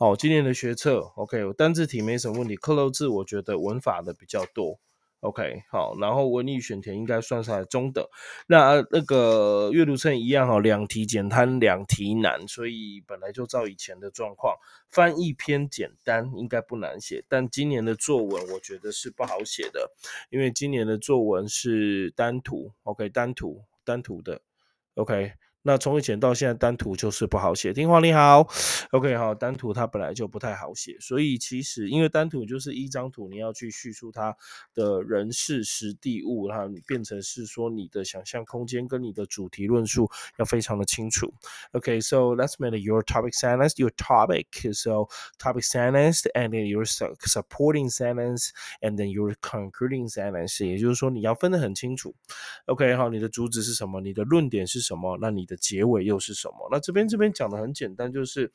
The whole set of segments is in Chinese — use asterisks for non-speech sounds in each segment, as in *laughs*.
好，今年的学测，OK，单字题没什么问题，克漏字我觉得文法的比较多。OK，好，然后文理选填应该算上来中等。那那个阅读册一样哈，两题简单，两题难，所以本来就照以前的状况，翻译偏简单，应该不难写。但今年的作文我觉得是不好写的，因为今年的作文是单图，OK，单图单图的，OK。那从以前到现在，单图就是不好写。听话你好，OK 好，单图它本来就不太好写，所以其实因为单图就是一张图，你要去叙述它的人事、实地、物，然后你变成是说你的想象空间跟你的主题论述要非常的清楚。OK，so let's make your topic sentence your topic. So topic sentence and then your supporting sentence and then your concluding sentence，也就是说你要分得很清楚。OK 好，你的主旨是什么？你的论点是什么？那你的结尾又是什么？那这边这边讲的很简单，就是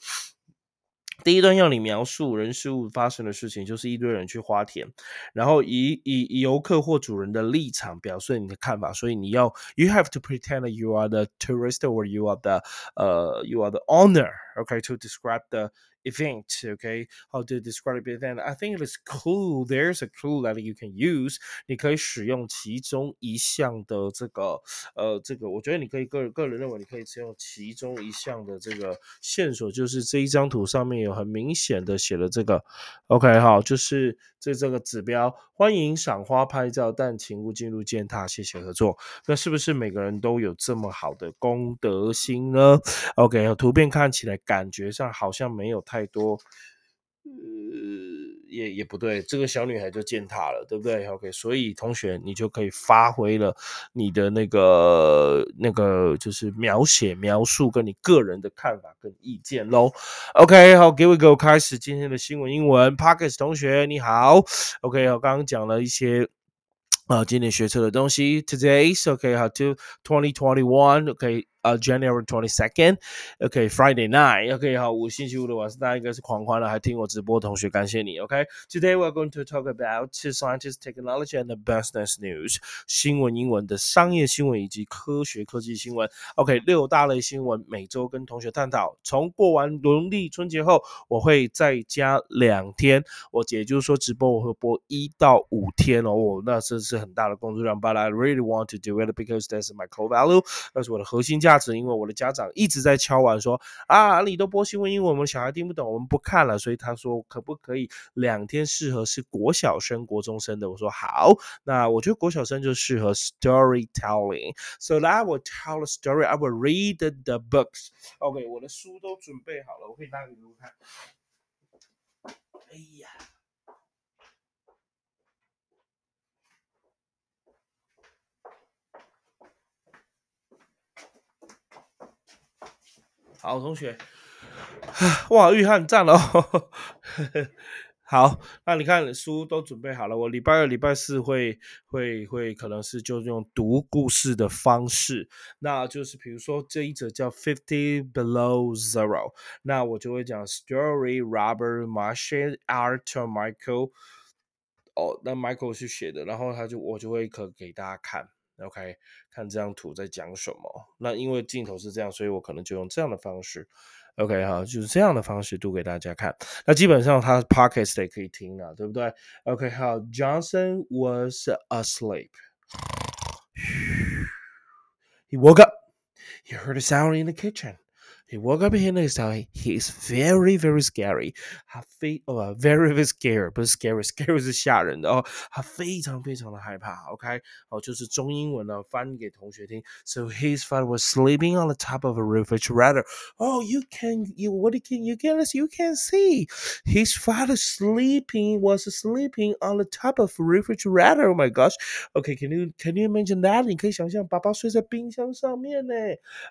第一段要你描述人事物发生的事情，就是一堆人去花田，然后以以游客或主人的立场表示你的看法，所以你要 you have to pretend you are the tourist or you are the 呃 you are the owner，okay to describe the event. Okay, how to describe it? Then I think it's cool. There's a clue that you can use. 你可以使用其中一项的这个呃这个，我觉得你可以个人个人认为你可以使用其中一项的这个线索，就是这一张图上面有很明显的写了这个。OK，好，就是这这个指标，欢迎赏花拍照，但请勿进入践踏，谢谢合作。那是不是每个人都有这么好的公德心呢？OK，图片看起来感觉上好像没有。太多，呃，也也不对，这个小女孩就践踏了，对不对？OK，所以同学你就可以发挥了你的那个那个，就是描写描述跟你个人的看法跟意见喽。OK，好，给我一个开始今天的新闻英文。Parkes 同学你好，OK，我刚刚讲了一些。啊，今年学车的东西，Today's OK，好，to twenty twenty one，OK。呃，January twenty second，OK，Friday night，OK，好，五星期五的晚上，大家应该是狂欢了，还听我直播，同学感谢你，OK，Today we're going to talk about science, technology and business news，新闻英文的商业新闻以及科学科技新闻，OK，六大类新闻，每周跟同学探讨。从过完农历春节后，我会再加两天，我也就是说直播我会播一到五天哦，那这是很大的工作量，But I really want to do it because that's my core value，那是我的核心价。值，因为我的家长一直在敲碗说啊，你都播新闻英文，我们小孩听不懂，我们不看了。所以他说可不可以两天适合是国小生、国中生的？我说好，那我觉得国小生就适合 storytelling。So I will tell a story. I will read the books. OK，我的书都准备好了，我可以拿给你们看。哎呀。好，同学，*sighs* 哇，玉汉赞了。*laughs* 好，那你看书都准备好了，我礼拜二、礼拜四会会会，可能是就用读故事的方式，那就是比如说这一则叫 Fifty Below Zero，那我就会讲 Story Robert Marshall Arthur Michael，哦，那 Michael 是写的，然后他就我就会可给大家看。OK，看这张图在讲什么？那因为镜头是这样，所以我可能就用这样的方式。OK 哈，就是这样的方式读给大家看。那基本上他 Podcast 也可以听啊，对不对？OK，好，Johnson was asleep. He woke up. He heard a sound in the kitchen. He woke up in his time. He is very very scary. 他非呃 very very scary，不是 scary，scary 是吓人的哦。他非常非常的害怕。OK，好，就是中英文呢翻给同学听。So his father was sleeping on the top of a refrigerator. Oh, you can you what can you can you can see his father sleeping was sleeping on the top of a refrigerator. Oh my gosh. Okay, can you can you imagine that? 你可以想象爸爸睡在冰箱上面呢。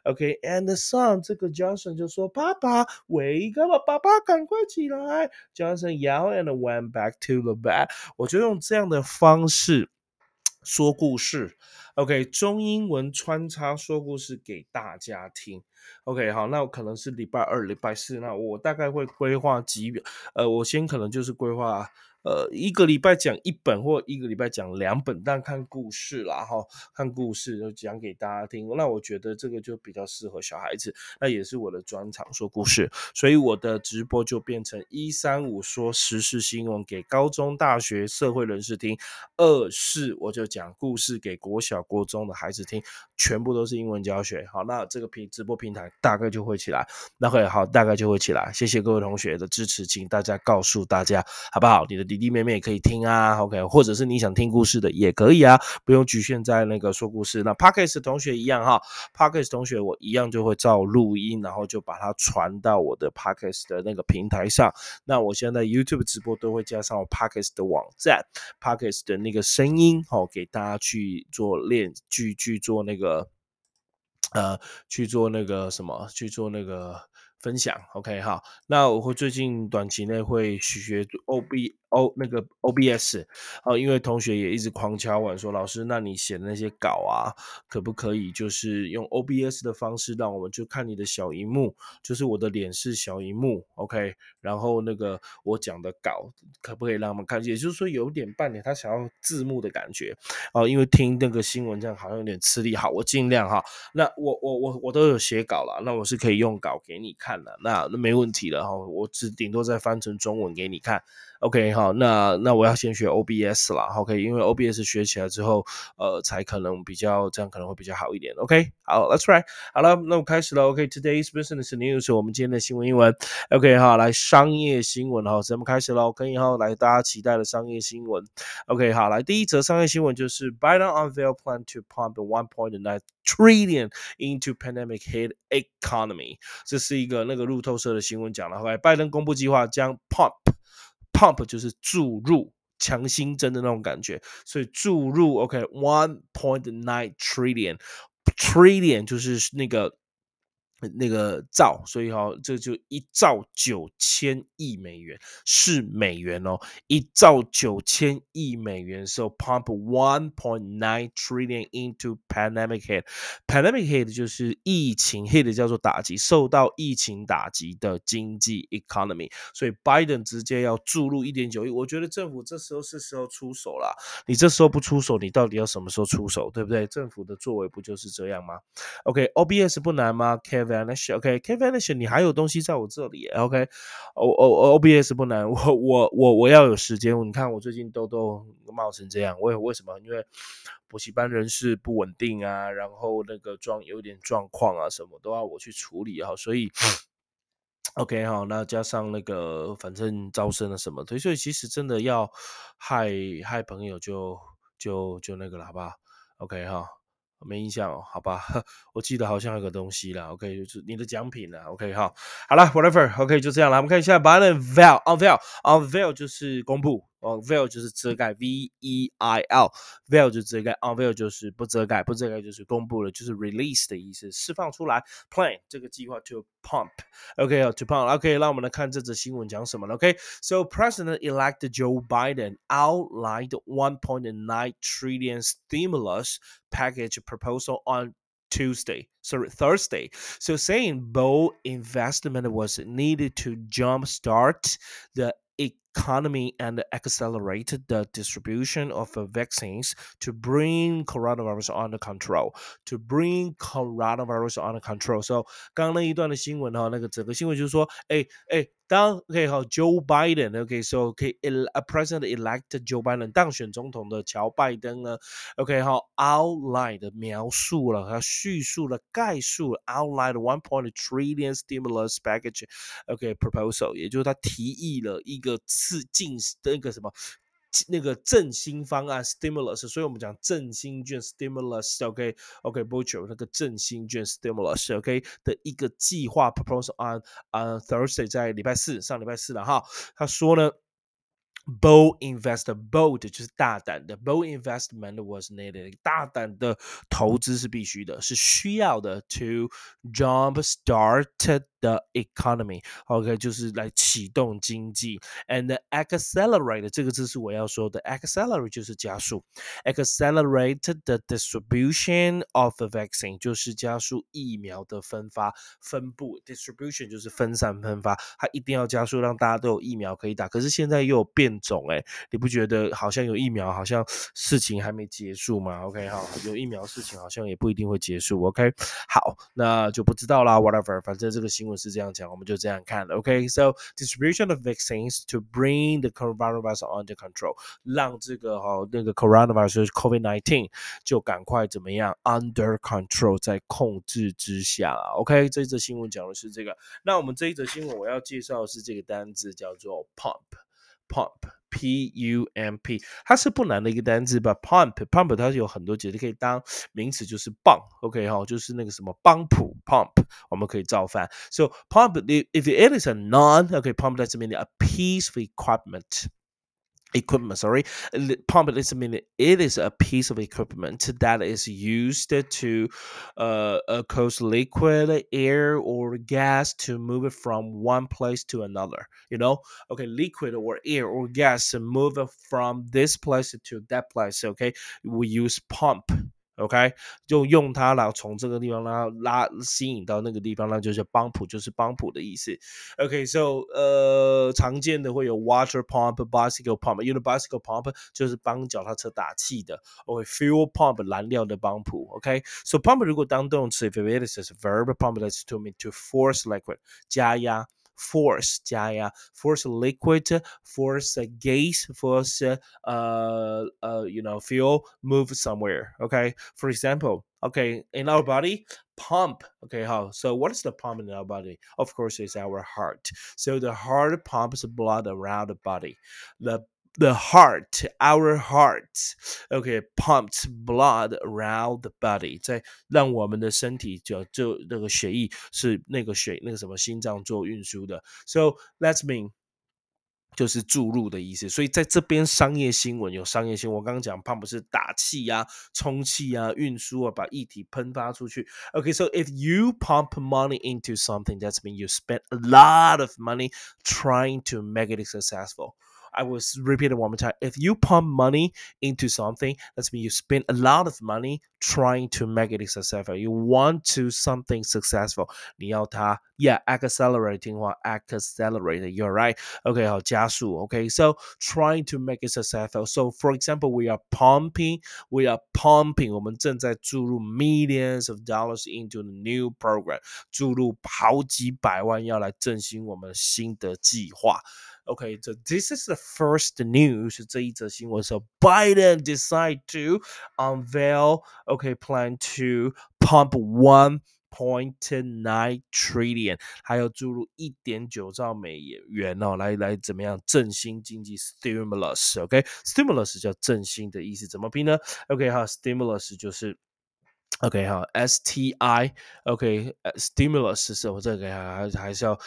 Okay, and the son 这个叫 Johnson 就说：“爸爸，wake up！爸爸，赶快起来！”Johnson yelled and went back to the bed。我就用这样的方式说故事。OK，中英文穿插说故事给大家听。OK，好，那我可能是礼拜二、礼拜四，那我大概会规划几，呃，我先可能就是规划。呃，一个礼拜讲一本或一个礼拜讲两本，但看故事啦哈，看故事就讲给大家听。那我觉得这个就比较适合小孩子，那也是我的专长，说故事。所以我的直播就变成一三五说时事新闻给高中、大学、社会人士听，二四我就讲故事给国小、国中的孩子听，全部都是英文教学。好，那这个平直播平台大概就会起来，那会好，大概就会起来。谢谢各位同学的支持，请大家告诉大家好不好？你的。弟弟妹妹也可以听啊，OK，或者是你想听故事的也可以啊，不用局限在那个说故事。那 Parkes 同学一样哈，Parkes 同学我一样就会照录音，然后就把它传到我的 Parkes 的那个平台上。那我现在 YouTube 直播都会加上我 Parkes 的网站，Parkes 的那个声音，好给大家去做练，去去做那个，呃，去做那个什么，去做那个分享，OK 哈。那我会最近短期内会学 OB。O 那个 OBS 哦，因为同学也一直狂敲碗说，老师，那你写的那些稿啊，可不可以就是用 OBS 的方式，让我们就看你的小荧幕，就是我的脸是小荧幕，OK，然后那个我讲的稿，可不可以让我们看？也就是说有点半点他想要字幕的感觉哦，因为听那个新闻这样好像有点吃力，好，我尽量哈。那我我我我都有写稿了，那我是可以用稿给你看的，那那没问题了哈，我只顶多再翻成中文给你看。OK，好，那那我要先学 OBS 啦，OK，因为 OBS 学起来之后，呃，才可能比较这样可能会比较好一点。OK，好，Let's try，好了，那我开始了。OK，Today's business news，我们今天的新闻英文。OK，好，来商业新闻哈，咱们开始喽。可以哈，来大家期待的商业新闻。OK，好，来第一则商业新闻就是 Biden unveil plan to pump 1.9 trillion into pandemic hit economy，这是一个那个路透社的新闻讲了，来拜登公布计划将 pump。Pump 就是注入、强心针的那种感觉，所以注入 OK，one point nine trillion，trillion 就是那个。那个兆，所以哈，这就一兆九千亿美元是美元哦，一兆九千亿美元，so pump one point nine trillion into pandemic hit。pandemic hit 就是疫情 hit 叫做打击，受到疫情打击的经济 economy。所以 Biden 直接要注入一点九亿，我觉得政府这时候是时候出手了。你这时候不出手，你到底要什么时候出手？对不对？政府的作为不就是这样吗？OK，OBS 不难吗？Kevin。Vanish，OK，Vanish，你还有东西在我这里，OK，O O O B S 不难，我我我我要有时间，你看我最近都都冒成这样，为为什么？因为补习班人事不稳定啊，然后那个状有点状况啊，什么都要我去处理啊，所以 OK 哈，那加上那个反正招生了什么，所以其实真的要害害朋友就就就那个了，好不好？OK 哈。没印象哦，好吧，*laughs* 我记得好像有个东西啦，OK，就是你的奖品啦，OK 哈，好了，whatever，OK，就这样了，我们看一下 b i d e n veil，unveil，unveil 就是公布。哦，veil 就是遮盖，V E I L，veil 就遮盖，unveil 就是不遮盖，不遮盖就是公布了，就是 release 的意思，释放出来。Plan 这个计划 to pump，OK，to pump，OK，让我们来看这则新闻讲什么了，OK，So President-elect Joe Biden outlined 1.9 trillion stimulus package proposal on Tuesday, sorry, Thursday. So saying bold investment was needed to jumpstart the economy and accelerate the distribution of vaccines to bring coronavirus under control. To bring coronavirus under control. So 刚刚那一段的新闻哈，那个整个新闻就是说，哎哎， 当 OK 好，Joe Biden，OK，so，OK，a President elect Joe Biden 当选总统的乔拜登呢，OK 好，outline 的描述了，他叙述了，概述，outline one point trillion stimulus package，OK proposal，也就是他提议了一个次进那个什么。那个振兴方案 stimulus，所以我们讲振兴券 stimulus，OK OK butcher 那个振兴券 stimulus，OK 的一个计划 proposal on on Thursday，在礼拜四上礼拜四了哈，他说呢。Bold investor, bold 就是大胆的，bold investment was needed，大胆的投资是必须的，是需要的，to jump start the economy。OK，就是来启动经济。And accelerate 这个字是我要说的，accelerate 就是加速，accelerate the distribution of the vaccine 就是加速疫苗的分发分布，distribution 就是分散分发，它一定要加速，让大家都有疫苗可以打。可是现在又有变种，哎，你不觉得好像有疫苗，好像事情还没结束吗？OK，好，有疫苗事情好像也不一定会结束。OK，好，那就不知道啦，whatever，反正这个新闻是这样讲，我们就这样看了。OK，so distribution of vaccines to bring the coronavirus under control，让这个哈那个 coronavirus COVID-19 就赶快怎么样 under control，在控制之下。OK，这一则新闻讲的是这个。那我们这一则新闻我要介绍的是这个单字叫做 Pump, p u m p，它是不难的一个单词吧？pump，pump 它是有很多解释，可以当名词就是泵。OK 哈，就是那个什么泵浦 pump，我们可以造反。So pump，if it is a non，OK，pump doesn't mean a piece of equipment。Equipment sorry. Pump is mean it is a piece of equipment that is used to uh, uh, cause liquid air or gas to move it from one place to another you know? Okay liquid or air or gas to move it from this place to that place okay? We use pump OK，就用它来从这个地方拉拉吸引到那个地方，那就是帮浦，就是帮浦的意思。OK，so 呃，常见的会有 water pump、bicycle pump，因为 bicycle pump 就是帮脚踏车打气的。OK，fuel pump 燃料的帮浦。OK，so pump 如果当动词，if it is a verb，pump is to mean to force liquid 加压。Force 加压，force liquid, force gas, force uh uh you know fuel move somewhere. Okay, for example, okay in our body pump okay how? So what is the pump in our body? Of course it's our heart. So the heart pumps blood around the body. The the heart, our heart, okay, pumps blood around the body，在让我们的身体就就那个血液是那个血那个什么心脏做运输的。So that's mean 就是注入的意思。所以在这边商业新闻有商业新闻，我刚刚讲 pump 是打气呀、充气啊、运输啊，把液体喷发出去。Okay, so if you pump money into something, that's mean you spend a lot of money trying to make it successful. I will repeat it one more time. If you pump money into something, that's mean you spend a lot of money trying to make it successful. You want to something successful. 你要它 yeah accelerating 或 accelerate. You're right. Okay, 好加速. Okay, so trying to make it successful. So for example, we are pumping, we are pumping. 我们正在注入 millions of dollars into the new program. 注入好几百万要来振兴我们新的计划。 Okay, so this is the first news. 这一则新闻说，Biden decide to unveil okay plan to pump one point nine trillion，还要注入一点九兆美元哦，来来怎么样振兴经济？stimulus，OK，stimulus 叫振兴的意思，怎么拼呢？OK 哈，stimulus 就是。OK 哈，S T I，OK，stimulus 是我这个还还是要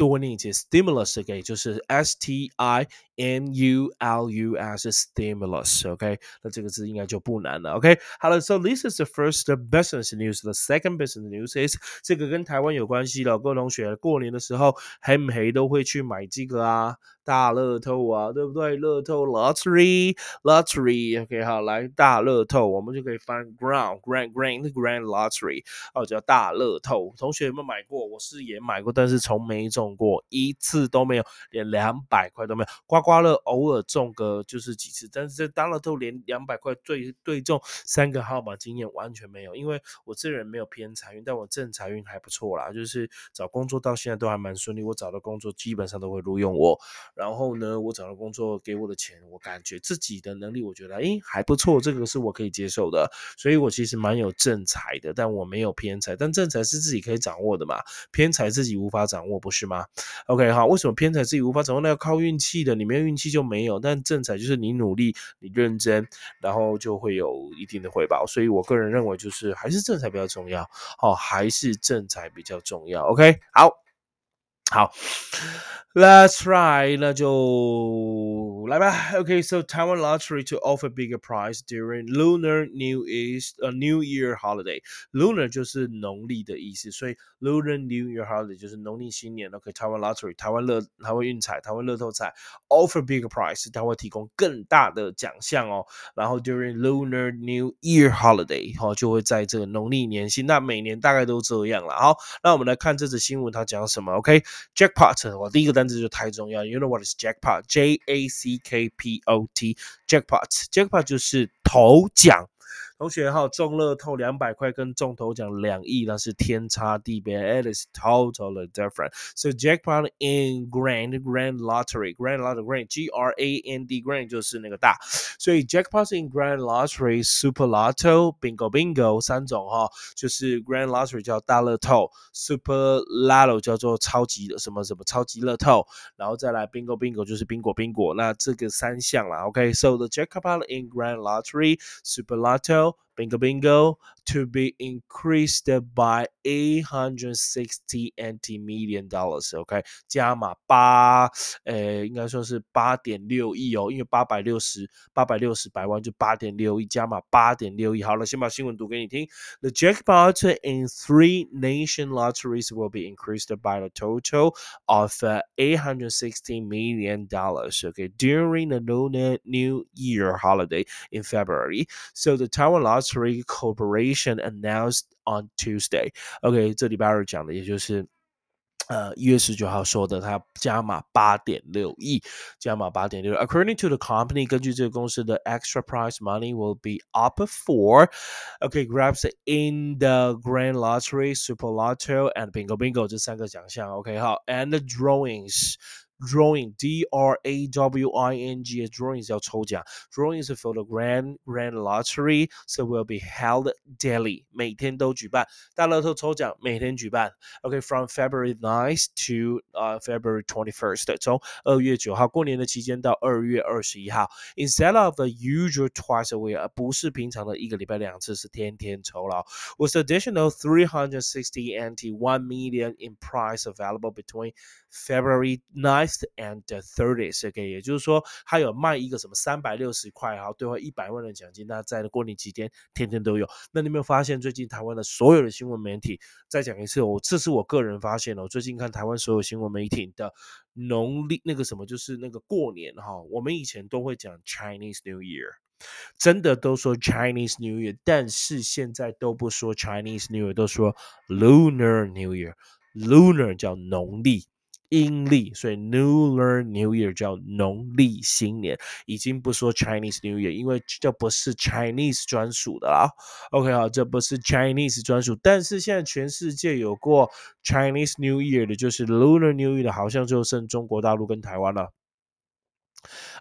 多念一次 stimulus 给就是 S T I M U L U S Stimulus，OK，那这个字应该就不难了，OK。好了，So this is the first business news. The second business news is 这个跟台湾有关系了。各位同学，过年的时候黑不黑都会去买这个啊，大乐透啊，对不对？乐透 （lottery）lottery，OK，好，来大乐透，我们就可以翻 ground grand grand grand lottery，哦，叫大乐透。同学有没有买过？我是也买过，但是从没中过一次都没有，连两百块都没有。刮刮刮乐偶尔中个就是几次，但是这大乐透连两百块对对中三个号码经验完全没有，因为我这人没有偏财运，但我正财运还不错啦，就是找工作到现在都还蛮顺利，我找的工作基本上都会录用我，然后呢，我找的工作给我的钱，我感觉自己的能力，我觉得诶还不错，这个是我可以接受的，所以我其实蛮有正财的，但我没有偏财，但正财是自己可以掌握的嘛，偏财自己无法掌握，不是吗？OK 好，为什么偏财自己无法掌握？那要靠运气的，你没运气就没有，但正财就是你努力、你认真，然后就会有一定的回报。所以我个人认为，就是还是正财比较重要，哦，还是正财比较重要。OK，好，好，Let's try，那就。们来吧。Okay, so Taiwan lottery to offer bigger prize during Lunar New Year's a New Year holiday. Lunar 就是农历的意思，所以 Lunar New Year holiday 就是农历新年。OK, Taiwan lottery 台湾乐台湾运彩台湾乐透彩 offer bigger prize，它会提供更大的奖项哦。然后 during Lunar New Year holiday，好就会在这个农历年新，那每年大概都这样了。好，那我们来看这则新闻，它讲什么？OK，jackpot，我第一个单词就太重要。You know what is jackpot？J A C K P O T，jackpot，jackpot 就是头奖。同学哈，中乐透两百块跟中头奖两亿那是天差地别，it is totally different. So jackpot in grand grand lottery grand lottery grand G R A N D grand 就是那个大，所以 jackpot in grand lottery super lotto bingo bingo 三种哈，就是 grand lottery 叫大乐透，super lotto 叫做超级的什么什么超级乐透，然后再来 bingo bingo 就是宾果宾果，那这个三项啦，OK，so the jackpot in grand lottery super lotto know bingo bingo to be increased by 860 NT million dollars. OK，加码八，呃，应该说是八点六亿哦，因为八百六十八百六十百万就八点六亿，加码八点六亿。好了，先把新闻读给你听。The jackpot in three nation lotteries will be increased by a total of uh, 860 million dollars. Okay, during the Lunar New Year holiday in February. So the Taiwan Lottery Corporation announced on Tuesday. OK，这礼拜二讲的，也就是呃一月十九号说的，它加码八点六亿，加码八点六。According to the company，根据这个公司的 extra prize money will be up for OK grabs in the Grand Lottery, Super Lotto and Bingo Bingo 这三个奖项。OK 好，and the drawings。 drawing D R A W I N G drawings 要抽奖，drawings for the grand grand lottery so will be held daily 每天都举办大乐透抽奖每天举办，OK from February 9th to 呃 February twenty first 从二月九号过年的期间到二月二十一号，instead of the usual twice a week 而不是平常的一个礼拜两次是天天抽了，with additional three hundred sixty NT one million in prize available between February 9th and 30th。OK，也就是说，他有卖一个什么三百六十块，然后兑换一百万的奖金。那在过年期间，天天都有。那你有没有发现，最近台湾的所有的新闻媒体，再讲一次，我这是我个人发现哦。最近看台湾所有新闻媒体的农历那个什么，就是那个过年哈，我们以前都会讲 Chinese New Year，真的都说 Chinese New Year，但是现在都不说 Chinese New Year，都说 Lunar New Year。Lunar 叫农历。阴历，所以 New Year New Year 叫农历新年，已经不说 Chinese New Year，因为这不是 Chinese 专属的啦。OK，好，这不是 Chinese 专属，但是现在全世界有过 Chinese New Year 的，就是 Lunar New Year 的，好像就剩中国大陆跟台湾了。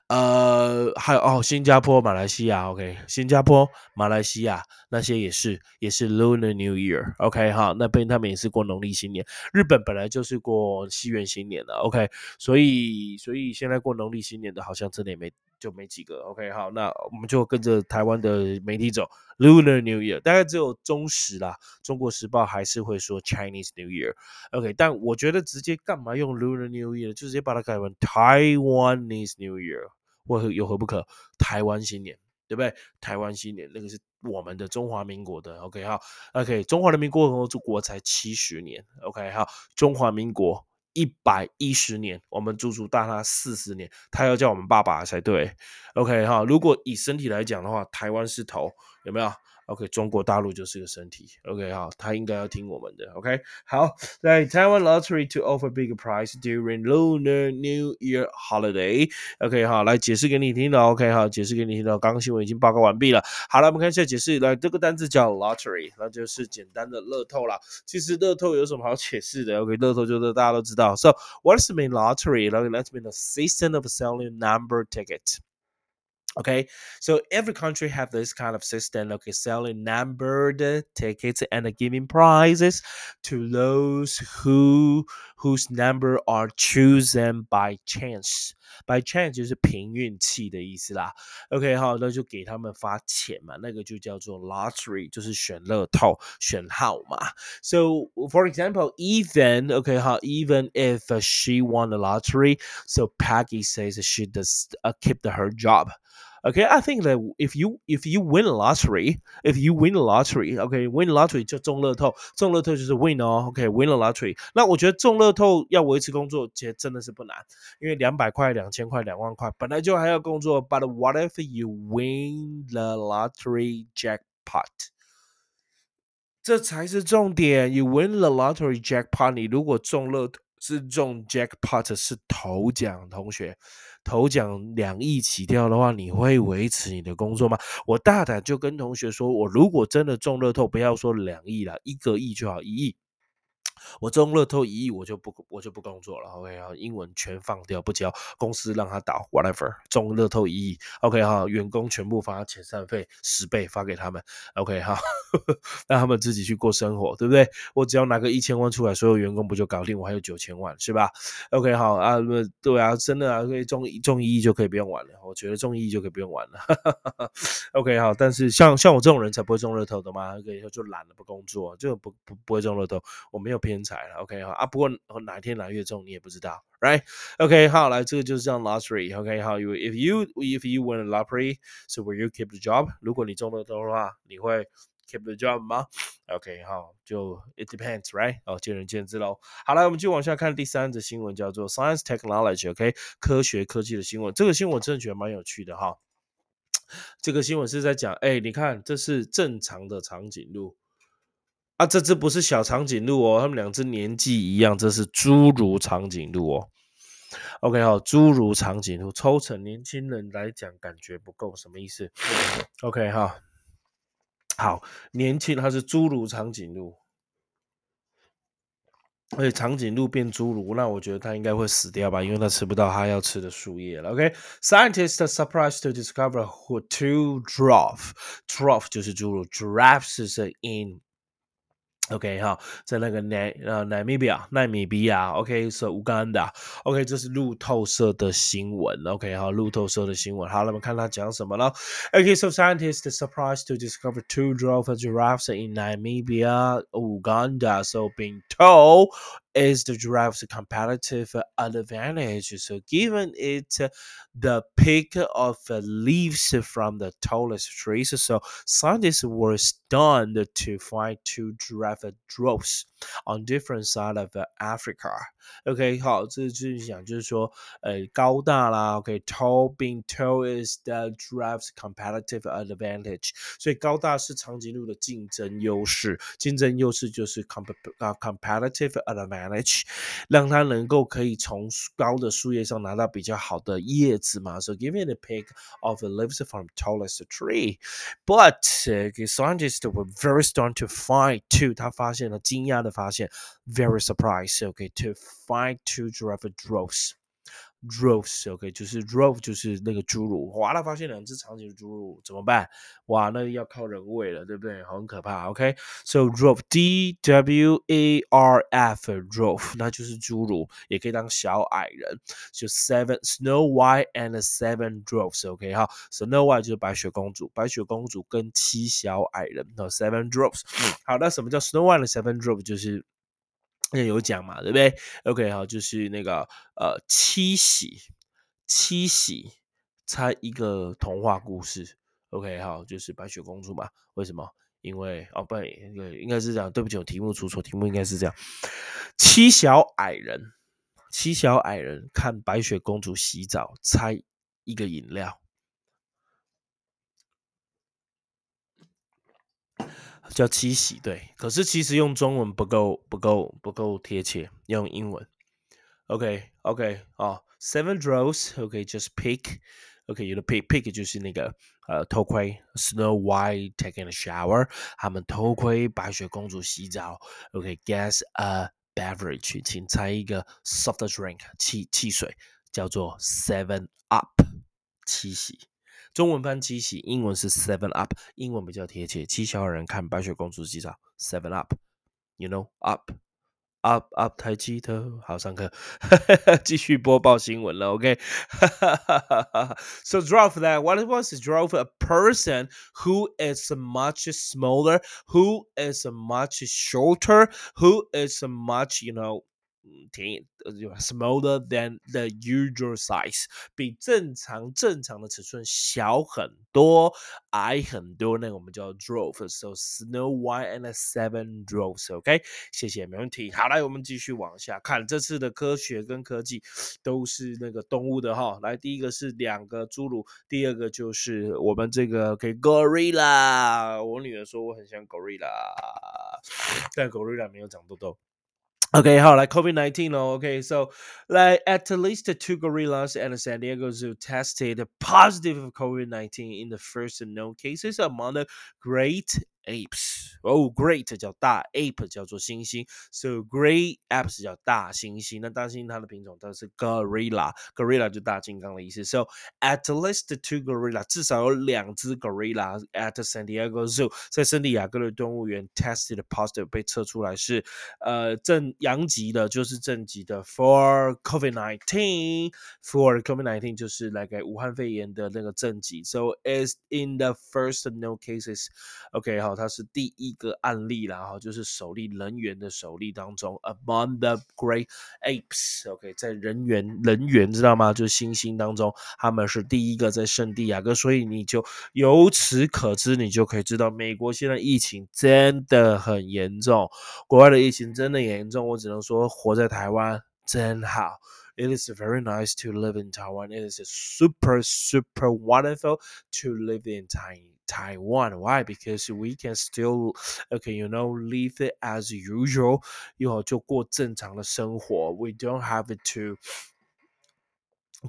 呃，还有哦，新加坡、马来西亚，OK，新加坡、马来西亚那些也是，也是 Lunar New Year，OK，哈，那边他们也是过农历新年。日本本来就是过西元新年的，OK，所以，所以现在过农历新年的，好像真的也没。就没几个，OK，好，那我们就跟着台湾的媒体走，Lunar New Year，大概只有中时啦，中国时报还是会说 Chinese New Year，OK，但我觉得直接干嘛用 Lunar New Year，就直接把它改成 Taiwanese New Year，或有何不可？台湾新年，对不对？台湾新年那个是我们的中华民国的，OK，好，OK，中华人民共和国才七十年，OK，好，中华民国。一百一十年，我们足足大他四十年，他要叫我们爸爸才对。OK 哈，如果以身体来讲的话，台湾是头，有没有？OK，中国大陆就是个身体。OK，好，他应该要听我们的。OK，好，在 Taiwan lottery to offer big prize during Lunar New Year holiday。OK，好，来解释给你听了。OK，好，解释给你听了。刚刚新闻已经报告完毕了。好了，我们看一下解释。来，这个单词叫 lottery，那就是简单的乐透啦。其实乐透有什么好解释的？OK，乐透就是大家都知道。So what's the main lottery? Let's mean the system of selling number ticket. Okay, so every country have this kind of system. Okay, selling numbered tickets and giving prizes to those who whose number are chosen by chance。by chance 就是凭运气的意思啦。OK，好，那就给他们发钱嘛，那个就叫做 lottery，就是选乐透、选号码。So for example, even OK 好，even if she won the lottery, so Peggy says she does uh, keep her job. Okay, I think that if you if you win a lottery, if you win a lottery, okay, win lottery 就中乐透，中乐透就是 win 哦，OK，win a lottery。那我觉得中乐透要维持工作，其实真的是不难，因为两百块、两千块、两万块本来就还要工作。But what if you win the lottery jackpot？这才是重点。You win the lottery jackpot，你如果中乐是中 jackpot 是头奖，同学。 头奖两亿起跳的话，你会维持你的工作吗？我大胆就跟同学说，我如果真的中乐透，不要说两亿了，一个亿就好，一亿。我中乐透一亿，我就不我就不工作了。OK 哈，英文全放掉，不交，公司让他倒，whatever。中乐透一亿，OK 哈，员工全部发遣散费十倍发给他们，OK 哈，*laughs* 让他们自己去过生活，对不对？我只要拿个一千万出来，所有员工不就搞定？我还有九千万，是吧？OK 好啊，对啊，真的啊，可以中中一亿就可以不用玩了。我觉得中一亿就可以不用玩了。OK 好，但是像像我这种人才不会中乐透的嘛，可以说就懒了不工作，就不不不会中乐透，我没有偏财了，OK 哈啊，不过哪天哪月中你也不知道，Right？OK 好，来这个就是这样 lottery，OK 好，You if you if you win a lottery，so will you keep the job？如果你中了头的话，你会 keep the job 吗？OK 好，就 it depends，Right？哦，见仁见智喽。好了，我们就往下看第三则新闻，叫做 Science Technology，OK 科学科技的新闻。这个新闻真的觉得蛮有趣的哈。这个新闻是在讲，哎，你看这是正常的长颈鹿。啊，这只不是小长颈鹿哦，它们两只年纪一样，这是侏儒长颈鹿哦。OK，好，侏儒长颈鹿抽成年轻人来讲感觉不够，什么意思？OK，哈，好，年轻它是侏儒长颈鹿，而且长颈鹿变侏儒，那我觉得它应该会死掉吧，因为它吃不到它要吃的树叶了。OK，scientists surprised to discover who two draft。draft 就是侏儒，giraffes 是 in。OK 哈，在那个奈呃奈米比亚，奈米比亚，OK 是乌干达，OK 这是路透社的新闻，OK 哈，路透社的新闻，好，那么看他讲什么了。OK，so scientists surprised to discover two dwarf giraffes in Namibia, Uganda, so being told is the giraffe's competitive advantage. So, given it the pick of leaves from the tallest trees, so scientists were stunned to find two giraffe droves on different side of Africa. OK，好，这就是讲，就是说，呃，高大啦，OK，tall being tall is the giraffe's competitive advantage，所以高大是长颈鹿的竞争优势，竞争优势就是 comp 啊 competitive advantage， 让它能够可以从高的树叶上拿到比较好的叶子嘛，so giving a pick of the leaves from tallest tree，but scientists were very stunned to find too，他发现了惊讶的发现，very surprised，OK，to find two giraffe droves。 droves，OK，就是 drove 就是那个侏儒，哇，他发现两只长颈侏儒怎么办？哇，那要靠人喂了，对不对？很可怕，OK，so drove，D W A R F，drove，那就是侏儒，也可以当小矮人，就 seven Snow White and seven droves，OK，哈，Snow White 就是白雪公主，白雪公主跟七小矮人，那 seven droves，好，那什么叫 Snow White and seven droves？就是也有讲嘛，对不对？OK，好，就是那个呃，七喜，七喜，猜一个童话故事。OK，好，就是白雪公主嘛。为什么？因为哦，不，应应该是这样。对不起，我题目出错，题目应该是这样：七小矮人，七小矮人看白雪公主洗澡，猜一个饮料。叫七喜，对，可是其实用中文不够，不够，不够贴切，用英文。OK，OK，哦，Seven Drows。OK，Just pick，OK，有的 pick，pick 就是那个呃偷窥，Snow White taking a shower，他们偷窥白雪公主洗澡。OK，guess a beverage，请猜一个 soft drink，汽汽水，叫做 Seven Up，七喜。中文翻七喜，英文是 Seven Up，英文比较贴切。七小人看白雪公主洗澡，Seven Up，you know up up up 抬起头，好上课，继续播报新闻了。OK，so *laughs* drove that what it was drove a person who is much smaller, who is much shorter, who is much you know 嗯挺 smaller than the usual size，比正常正常的尺寸小很多，矮很多。那我们叫 drove，so Snow White and Seven Dwarfs。OK，谢谢，没问题。好，来我们继续往下看，这次的科学跟科技都是那个动物的哈。来，第一个是两个侏儒，第二个就是我们这个 Kgorilla。我女儿说我很像 gorilla，但 gorilla 没有长痘痘。Okay, how like COVID nineteen? Oh, okay, so like at least two gorillas the San Diego Zoo tested positive of COVID nineteen in the first known cases among the great apes 哦，great 叫大，ape 叫做猩猩，so great apes 叫大猩猩。那大猩猩它的品种它是 gorilla，gorilla 就大金刚的意思。So at least two gorilla，至少有两只 gorilla at San Diego Zoo，在圣地亚哥的动物园 tested positive 被测出来是呃正阳极的，就是正极的 for COVID nineteen for COVID nineteen 就是来个武汉肺炎的那个正极。So is in the first no cases，OK 好。 它是第一个案例啦，哈，就是首例人猿的首例当中，among the great apes，OK，在人猿人猿知道吗？就是猩猩当中，他们是第一个在圣地亚哥，所以你就由此可知，你就可以知道，美国现在疫情真的很严重，国外的疫情真的严重，我只能说活在台湾真好。It is very nice to live in Taiwan. It is super super wonderful to live in Taiwan. Taiwan. Why? Because we can still, okay, you know, live it as usual. 又好就过正常的生活。We don't have to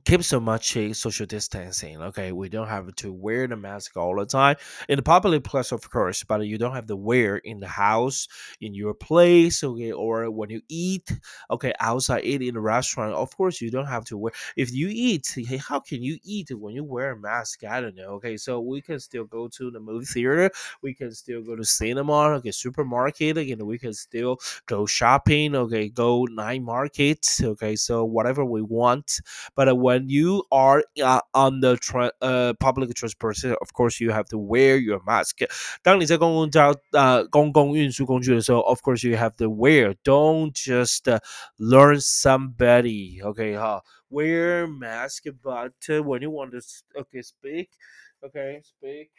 keep so much social distancing. Okay, we don't have to wear the mask all the time in the public place, of course, but you don't have to wear in the house, in your place, okay, or when you eat, okay, outside eat in a restaurant. Of course, you don't have to wear. If you eat, hey, how can you eat when you wear a mask? I don't know. Okay, so we can still go to the movie theater, we can still go to cinema, okay, supermarket, again, we can still go shopping, okay, go night markets, okay, so whatever we want, but uh, when you are uh, on the tra- uh, public transportation, of course you have to wear your mask. 当你在公共交呃公共运输工具的时候，of course you have to wear. Don't just uh, learn somebody. Okay, 哈，wear mask. But uh, when you want to okay speak, okay speak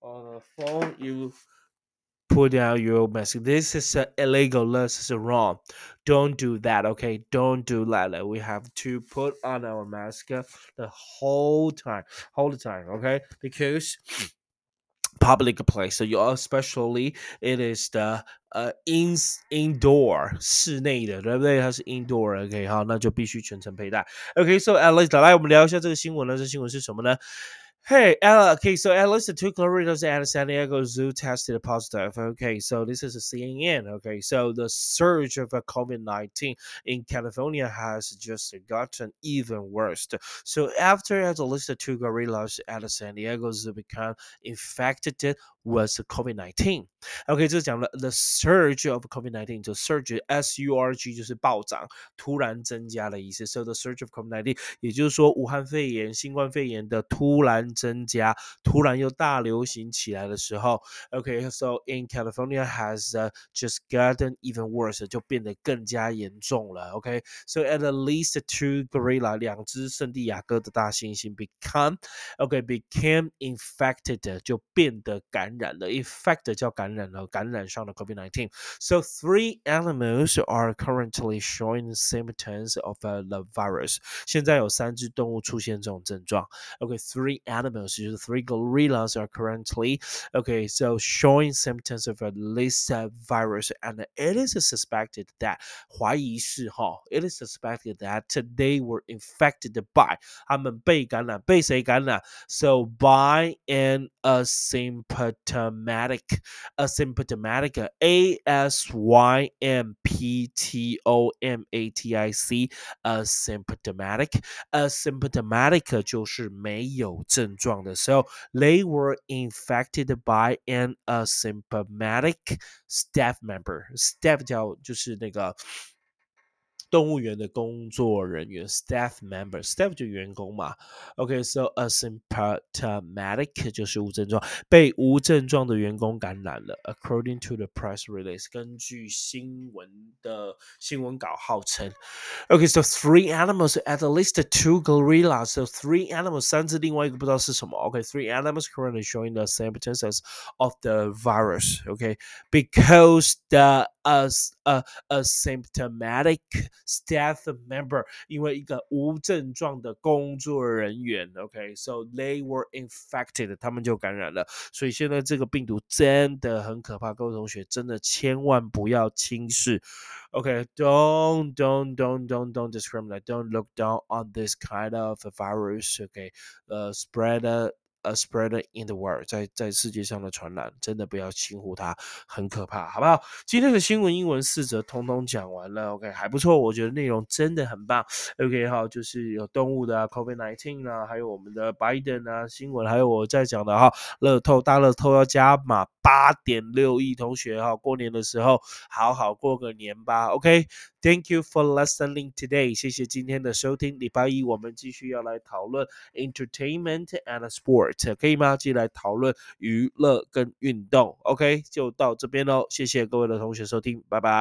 on the phone, you put down your mask. This is uh, illegal. This is wrong. Don't do that. Okay, don't do that. We have to put on our mask the whole time, whole time. Okay, because public place. So you especially it is the 呃 in indoor 室内的，对不对？它是 indoor，OK，、okay, 好，那就必须全程佩戴。OK，so、okay, at least 来我们聊一下这个新闻呢，这新闻是什么呢 ？Hey, Ella. Okay, so at least the two corridors at San Diego Zoo tested positive. Okay, so this is a CNN. Okay, so the surge of COVID 19 in California has just gotten even worse. So after at least the two gorillas at San Diego Zoo become infected was COVID nineteen. OK，这讲了 the surge of COVID nineteen，就 surge S U R G 就是暴涨，突然增加的意思。So the surge of COVID nineteen，也就是说武汉肺炎、新冠肺炎的突然增加，突然又大流行起来的时候，OK，so in California has just gotten even worse，就变得更加严重了。OK，so at least two gorilla，两只圣地亚哥的大猩猩 become OK became infected，就变得感。 染的 effect 叫感染了，感染上了 COVID-19. So three animals are currently showing symptoms of uh, the virus. 现在有三只动物出现这种症状。Okay, three animals, 就是 three gorillas are currently okay, so showing symptoms of this uh, virus, and it is suspected that 怀疑是哈，it is suspected that they were infected by 他们被感染，被谁感染？So by an asymptomatic asymptomatic a s y m p t o m a t i c asymptomatic asymptomatic 就是没有症状的时候，they were infected by an asymptomatic staff member。staff 叫就是那个。 动物园的工作人员 staff member，staff 就员工嘛。OK，so、okay, asymptomatic 就是无症状，被无症状的员工感染了。According to the press release，根据新闻的新闻稿号称，OK，so、okay, three animals at least two gorillas。So three animals 三只，另外一个不知道是什么。OK，three、okay, animals currently showing the symptoms of the virus。OK，because、okay, the as a asymptomatic staff member，因为一个无症状的工作人员，OK，so、okay? they were infected，他们就感染了。所以现在这个病毒真的很可怕，各位同学真的千万不要轻视。OK，don't、okay? don't don't don't don't discriminate，don't look down on this kind of virus。OK，呃、uh,，spread。 A spreader in the world，在在世界上的传染，真的不要轻忽它，很可怕，好不好？今天的新闻英文四则通通讲完了，OK，还不错，我觉得内容真的很棒，OK，好，就是有动物的 COVID nineteen 啊，还有我们的 Biden 啊新闻，还有我在讲的哈，乐透大乐透要加码八点六亿，同学哈，过年的时候好好过个年吧，OK。Thank you for listening today. 谢谢今天的收听。礼拜一我们继续要来讨论 entertainment and sport，可以吗？继续来讨论娱乐跟运动。OK，就到这边喽。谢谢各位的同学收听，拜拜。